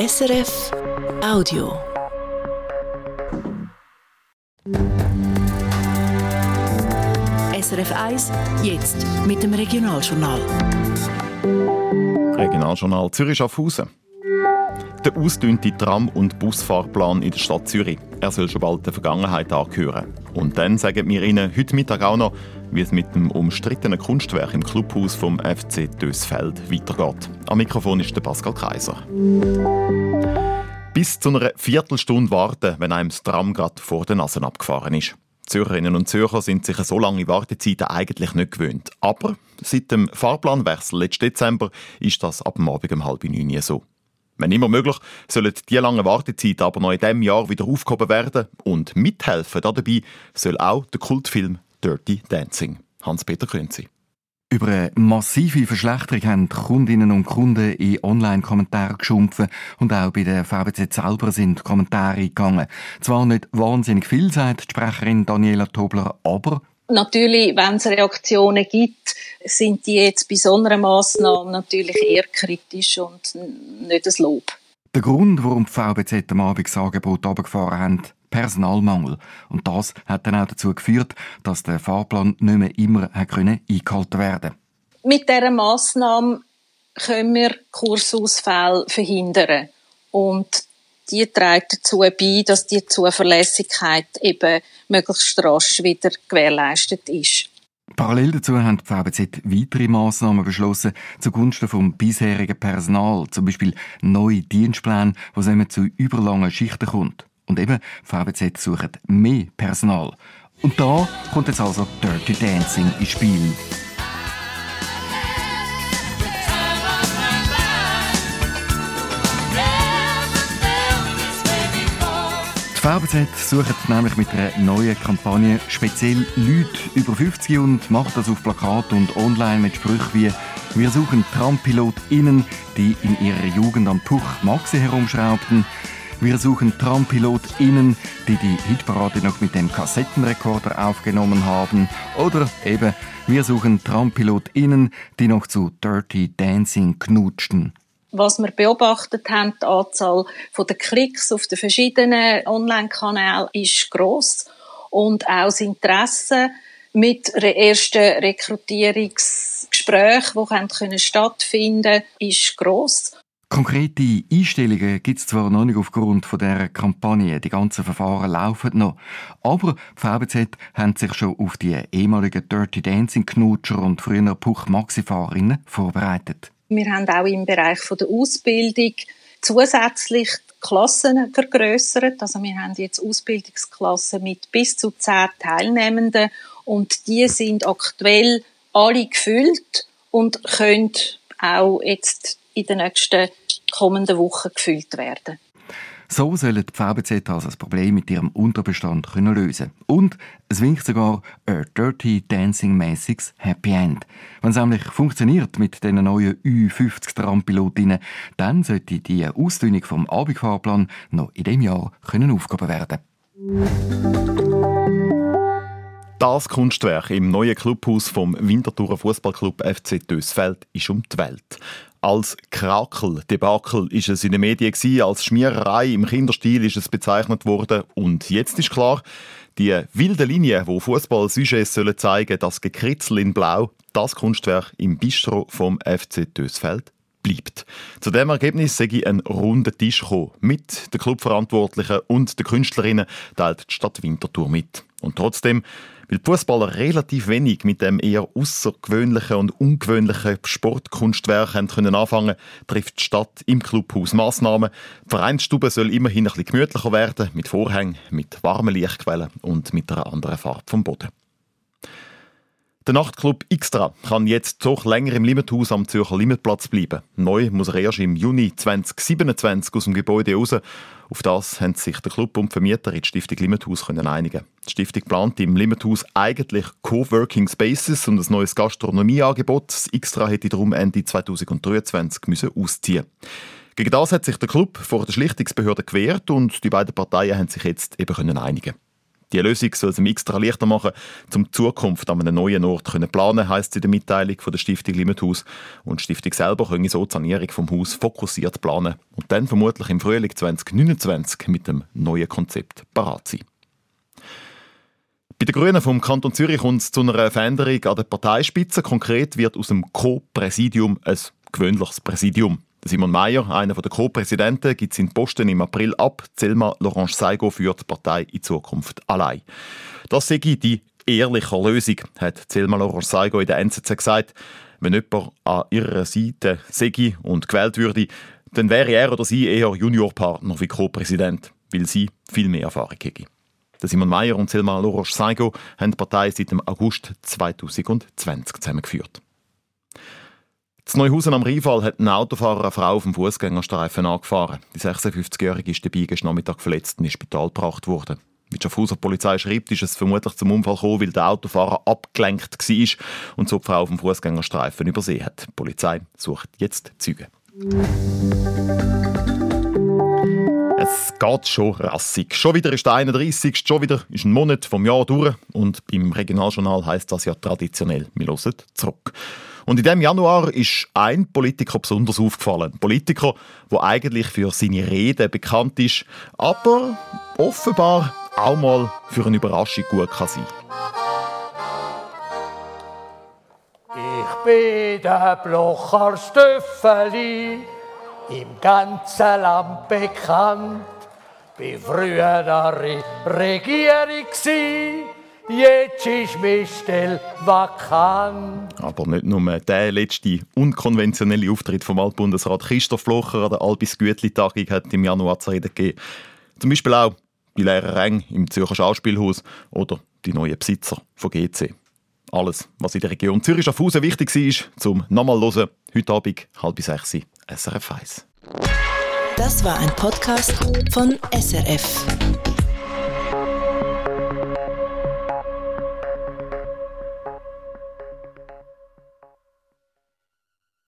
SRF Audio. SRF 1, jetzt mit dem Regionaljournal. Regionaljournal Zürich-Schaffhausen. Der ausdünnte Tram- und Busfahrplan in der Stadt Zürich. Er soll schon bald der Vergangenheit angehören. Und dann sagen wir Ihnen heute Mittag auch noch, wie es mit dem umstrittenen Kunstwerk im Clubhaus vom FC Dösfeld weitergeht. Am Mikrofon ist der Pascal Kaiser. Bis zu einer Viertelstunde warten, wenn einem das Tram gerade vor den Nase abgefahren ist. Zürcherinnen und Zürcher sind sich so lange Wartezeiten eigentlich nicht gewöhnt. Aber seit dem Fahrplanwechsel letzten Dezember ist das ab dem Abend um halb neun so. Wenn immer möglich, sollen die lange Wartezeit aber noch in diesem Jahr wieder aufgehoben werden. Und mithelfen dabei soll auch der Kultfilm Dirty Dancing. Hans-Peter Künzi. Über eine massive Verschlechterung haben Kundinnen und Kunden in Online-Kommentaren geschumpfen und auch bei der VBZ selber sind Kommentare gegangen. Zwar nicht wahnsinnig viel, sagt die Sprecherin Daniela Tobler, aber Natürlich, wenn es Reaktionen gibt, sind die jetzt bei so einer Massnahme natürlich eher kritisch und nicht das Lob. Der Grund, warum die VBZ am Abend das Angebot runtergefahren haben, Personalmangel. Und das hat dann auch dazu geführt, dass der Fahrplan nicht mehr immer eingehalten werden Mit dieser Massnahme können wir Kursausfälle verhindern. Und die trägt dazu bei, dass die Zuverlässigkeit eben möglichst rasch wieder gewährleistet ist. Parallel dazu haben die VBZ weitere Massnahmen beschlossen zugunsten vom bisherigen Personal, zum Beispiel neue Dienstpläne, wo es zu überlangen Schichten kommt. Und eben, VBZ sucht mehr Personal. Und da kommt jetzt also Dirty Dancing ins Spiel. Die VBZ sucht nämlich mit einer neuen Kampagne speziell Leute über 50 und macht das auf Plakat und online mit Sprüchen wie «Wir suchen TrampilotInnen, die in ihrer Jugend am Puch Maxi herumschraubten», wir suchen TrampilotInnen, die die Hitparade noch mit dem Kassettenrekorder aufgenommen haben. Oder eben, wir suchen TrampilotInnen, die noch zu Dirty Dancing knutschten. Was wir beobachtet haben, die Anzahl der Klicks auf den verschiedenen Online-Kanälen ist gross und auch das Interesse mit ersten Rekrutierungsgesprächen, die stattfinden können, ist gross. Konkrete Einstellungen gibt es zwar noch nicht aufgrund von dieser Kampagne, die ganzen Verfahren laufen noch, aber die VBZ haben sich schon auf die ehemaligen Dirty Dancing Knutscher und früher Puch Maxi Fahrerinnen vorbereitet. Wir haben auch im Bereich der Ausbildung zusätzlich Klassen vergrößert. Also wir haben jetzt Ausbildungsklassen mit bis zu zehn Teilnehmenden und die sind aktuell alle gefüllt und können auch jetzt in den nächsten kommenden Wochen gefüllt werden. So sollen die VBZ also das Problem mit ihrem Unterbestand können lösen Und es winkt sogar ein Dirty Dancing-mäßiges Happy End. Wenn es nämlich funktioniert mit den neuen U50 Trampilotinnen, dann sollte die Ausdünnung vom Abendfahrplan noch in diesem Jahr können aufgehoben werden. Das Kunstwerk im neuen Clubhaus vom Winterthurer Fußballclub FC Dösfeld ist um die Welt. Als Krakel-Debakel ist es in den Medien gewesen, als Schmiererei im Kinderstil ist es bezeichnet worden und jetzt ist klar, die wilde Linie, wo Fußball-Sujets sollen zeigen, das Gekritzel in Blau, das Kunstwerk im Bistro vom FC Dösfeld bleibt. Zu dem Ergebnis sei ein runder Tisch gekommen. Mit den Clubverantwortlichen und den Künstlerinnen teilt die Stadt Winterthur mit. Und trotzdem weil Fußballer relativ wenig mit dem eher außergewöhnlichen und ungewöhnlichen Sportkunstwerk haben können anfangen, trifft die Stadt im Clubhaus Massnahmen. Die Vereinsstube soll immerhin ein bisschen gemütlicher werden, mit Vorhängen, mit warmen Lichtquellen und mit einer anderen Farbe vom Boden. Der Nachtclub Xtra kann jetzt doch länger im Limethaus am Zürcher Limetplatz bleiben. Neu muss er erst im Juni 2027 aus dem Gebäude raus. Auf das haben sich der Club und die Vermieter in die Stiftung Limethaus können einigen. Die Stiftung plant im Limethaus eigentlich Coworking Spaces und ein neues Gastronomieangebot. Das Xtra hätte darum Ende 2023 müssen ausziehen Gegen das hat sich der Club vor der Schlichtungsbehörde gewehrt und die beiden Parteien haben sich jetzt eben einigen Die Lösung soll es ihm extra leichter machen, um Zukunft an einem neuen Ort zu planen, heisst es in der Mitteilung von der Stiftung Limethaus. Und die Stiftung selber könne so die Sanierung vom Haus fokussiert planen und dann vermutlich im Frühling 2029 mit dem neuen Konzept parat sein. Bei den Grünen vom Kanton Zürich kommt es zu einer Veränderung an der Parteispitze. Konkret wird aus dem Co-Präsidium ein gewöhnliches Präsidium. Simon Mayer, einer der Co-Präsidenten, gibt seinen Posten im April ab. Zelma Lorange Saigo führt die Partei in Zukunft allein. Das sei die ehrliche Lösung, hat Zelma Lorange Saigo in der NZZ gesagt. Wenn jemand an ihrer Seite sei und gewählt würde, dann wäre er oder sie eher Juniorpartner wie Co-Präsident, weil sie viel mehr Erfahrung hätte. Simon Mayer und Selma Loroche Saigo haben die Partei seit dem August 2020 zusammengeführt. In Neuhausen am Rheinfall hat ein Autofahrer eine Frau auf dem Fußgängerstreifen angefahren. Die 56-Jährige ist dabei gestern Nachmittag verletzt und ins Spital gebracht worden. Wie die Schaffhauser Polizei schreibt, ist es vermutlich zum Unfall gekommen, weil der Autofahrer abgelenkt war und so die Frau auf dem Fußgängerstreifen übersehen hat. Die Polizei sucht jetzt Züge. Es geht schon rassig. Schon wieder ist der 31. Schon wieder ist ein Monat vom Jahr durch. Und beim Regionaljournal heißt das ja traditionell, wir hören zurück. Und in diesem Januar ist ein Politiker besonders aufgefallen. Ein Politiker, der eigentlich für seine Reden bekannt ist, aber offenbar auch mal für eine Überraschung gut kann sein Ich bin der Blocher Stöffeli, im ganzen Land bekannt. Bin früher der Regierung Jetzt ist meine Stelle vakant. Aber nicht nur der letzte unkonventionelle Auftritt vom Altbundesrat Christoph Blocher an der Albis Gütli-Tagung hat im Januar zu reden gegeben. Zum Beispiel auch die leeren Ränge im Zürcher Schauspielhaus oder die neuen Besitzer von GC. Alles, was in der Region Zürich-Schaffhausen wichtig war, zum nochmal hören, heute Abend halb sechs SRF 1. Das war ein Podcast von SRF.